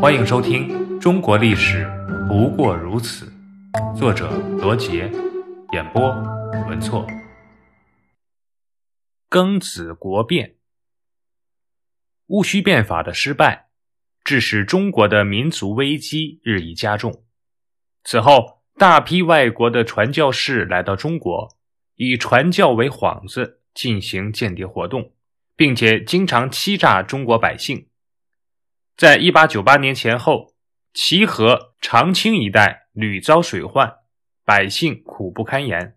欢迎收听《中国历史不过如此》，作者罗杰，演播文措。庚子国变，戊戌变法的失败，致使中国的民族危机日益加重。此后，大批外国的传教士来到中国，以传教为幌子进行间谍活动，并且经常欺诈中国百姓。在一八九八年前后，齐河、长清一带屡遭水患，百姓苦不堪言。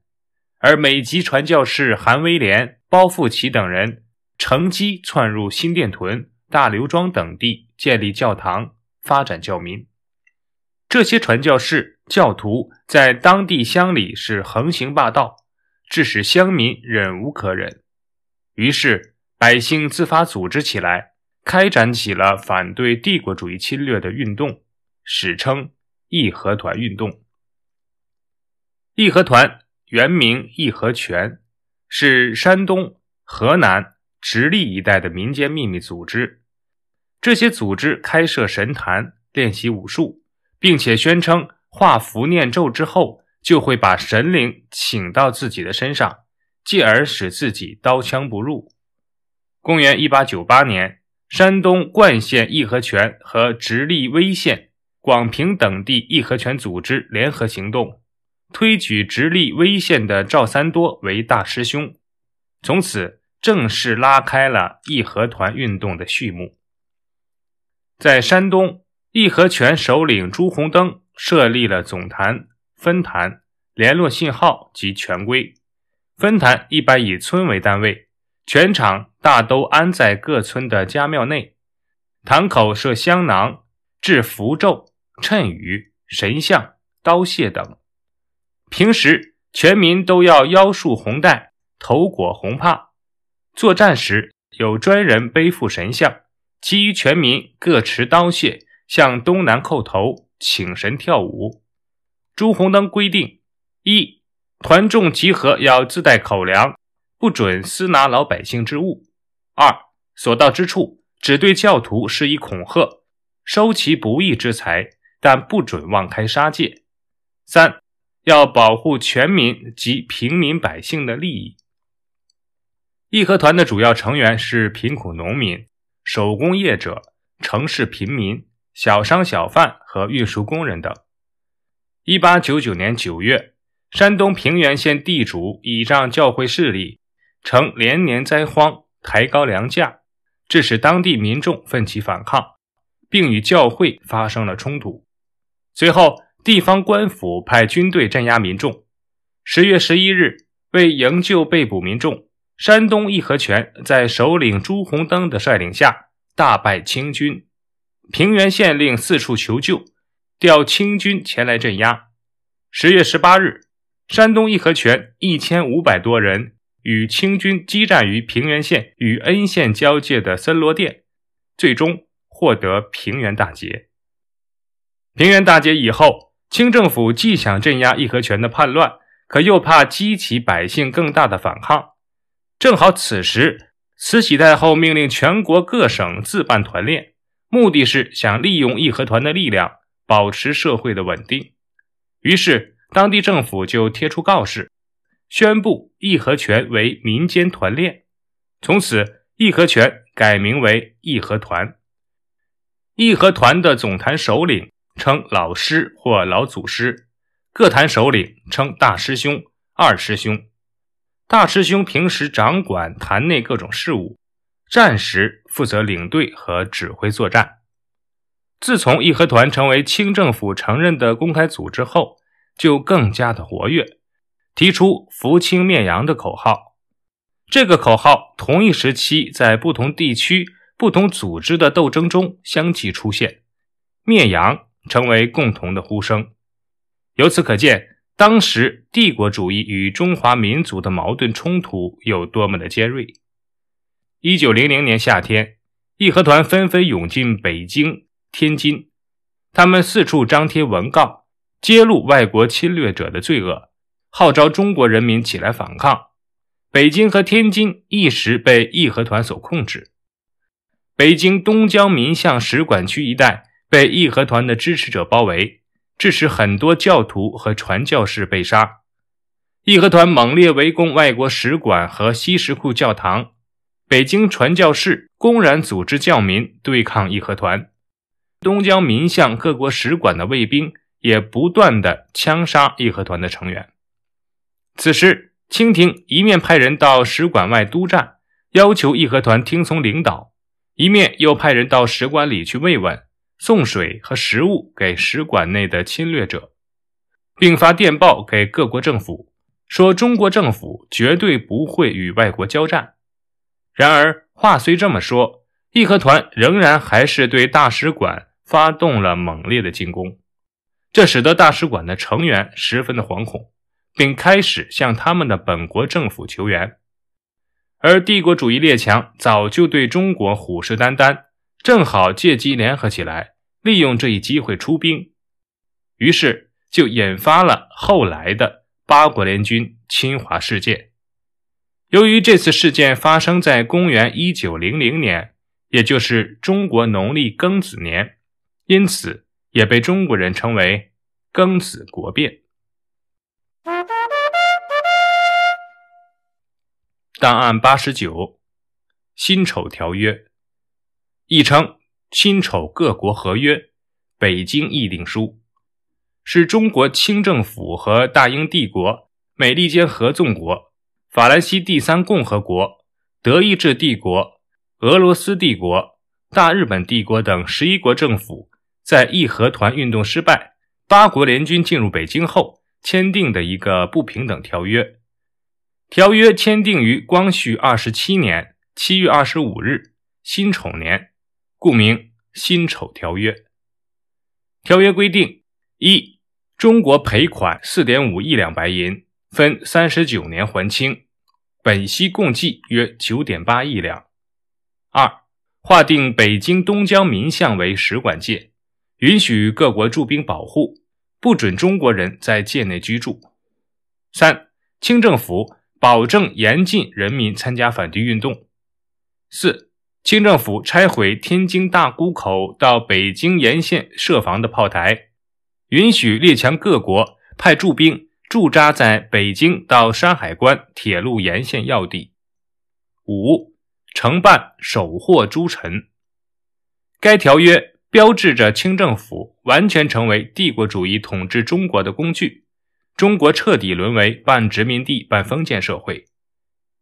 而美籍传教士韩威廉、包富奇等人乘机窜入新店屯、大刘庄等地，建立教堂，发展教民。这些传教士、教徒在当地乡里是横行霸道，致使乡民忍无可忍。于是，百姓自发组织起来。开展起了反对帝国主义侵略的运动，史称义和团运动。义和团原名义和拳，是山东、河南、直隶一带的民间秘密组织。这些组织开设神坛，练习武术，并且宣称画符念咒之后，就会把神灵请到自己的身上，继而使自己刀枪不入。公元一八九八年。山东冠县义和拳和直隶威县、广平等地义和拳组织联合行动，推举直隶威县的赵三多为大师兄，从此正式拉开了义和团运动的序幕。在山东，义和拳首领朱红登设立了总坛、分坛、联络信号及权规。分坛一般以村为单位。全场大都安在各村的家庙内，堂口设香囊、置符咒、谶语、神像、刀械等。平时全民都要腰束红带，头裹红帕。作战时有专人背负神像，其余全民各持刀械，向东南叩头请神跳舞。朱红灯规定：一团众集合要自带口粮。不准私拿老百姓之物。二，所到之处，只对教徒施以恐吓，收其不义之财，但不准妄开杀戒。三，要保护全民及平民百姓的利益。义和团的主要成员是贫苦农民、手工业者、城市贫民、小商小贩和运输工人等。一八九九年九月，山东平原县地主倚仗教会势力。曾连年灾荒，抬高粮价，致使当地民众奋起反抗，并与教会发生了冲突。随后，地方官府派军队镇压民众。十月十一日，为营救被捕民众，山东义和拳在首领朱鸿登的率领下大败清军。平原县令四处求救，调清军前来镇压。十月十八日，山东义和拳一千五百多人。与清军激战于平原县与恩县交界的森罗店，最终获得平原大捷。平原大捷以后，清政府既想镇压义和拳的叛乱，可又怕激起百姓更大的反抗。正好此时，慈禧太后命令全国各省自办团练，目的是想利用义和团的力量保持社会的稳定。于是，当地政府就贴出告示。宣布义和拳为民间团练，从此义和拳改名为义和团。义和团的总坛首领称老师或老祖师，各坛首领称大师兄、二师兄。大师兄平时掌管坛内各种事务，战时负责领队和指挥作战。自从义和团成为清政府承认的公开组织后，就更加的活跃。提出“扶清灭洋”的口号，这个口号同一时期在不同地区、不同组织的斗争中相继出现，“灭洋”成为共同的呼声。由此可见，当时帝国主义与中华民族的矛盾冲突有多么的尖锐。一九零零年夏天，义和团纷纷涌进北京、天津，他们四处张贴文告，揭露外国侵略者的罪恶。号召中国人民起来反抗，北京和天津一时被义和团所控制。北京东江民巷使馆区一带被义和团的支持者包围，致使很多教徒和传教士被杀。义和团猛烈围攻外国使馆和西什库教堂，北京传教士公然组织教民对抗义和团，东江民巷各国使馆的卫兵也不断的枪杀义和团的成员。此时，清廷一面派人到使馆外督战，要求义和团听从领导，一面又派人到使馆里去慰问，送水和食物给使馆内的侵略者，并发电报给各国政府，说中国政府绝对不会与外国交战。然而，话虽这么说，义和团仍然还是对大使馆发动了猛烈的进攻，这使得大使馆的成员十分的惶恐。并开始向他们的本国政府求援，而帝国主义列强早就对中国虎视眈眈，正好借机联合起来，利用这一机会出兵，于是就引发了后来的八国联军侵华事件。由于这次事件发生在公元一九零零年，也就是中国农历庚子年，因此也被中国人称为“庚子国变”。档案八十九，辛丑条约，亦称辛丑各国合约、北京议定书，是中国清政府和大英帝国、美利坚合众国、法兰西第三共和国、德意志帝国、俄罗斯帝国、大日本帝国等十一国政府在义和团运动失败、八国联军进入北京后签订的一个不平等条约。条约签订于光绪二十七年七月二十五日，辛丑年，故名《辛丑条约》。条约规定：一、中国赔款四点五亿两白银，分三十九年还清，本息共计约九点八亿两；二、划定北京东江民巷为使馆界，允许各国驻兵保护，不准中国人在界内居住；三、清政府。保证严禁人民参加反帝运动。四、清政府拆毁天津大沽口到北京沿线设防的炮台，允许列强各国派驻兵驻扎在北京到山海关铁路沿线要地。五、承办守货诸臣。该条约标志着清政府完全成为帝国主义统治中国的工具。中国彻底沦为半殖民地半封建社会，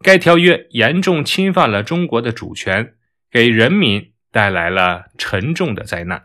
该条约严重侵犯了中国的主权，给人民带来了沉重的灾难。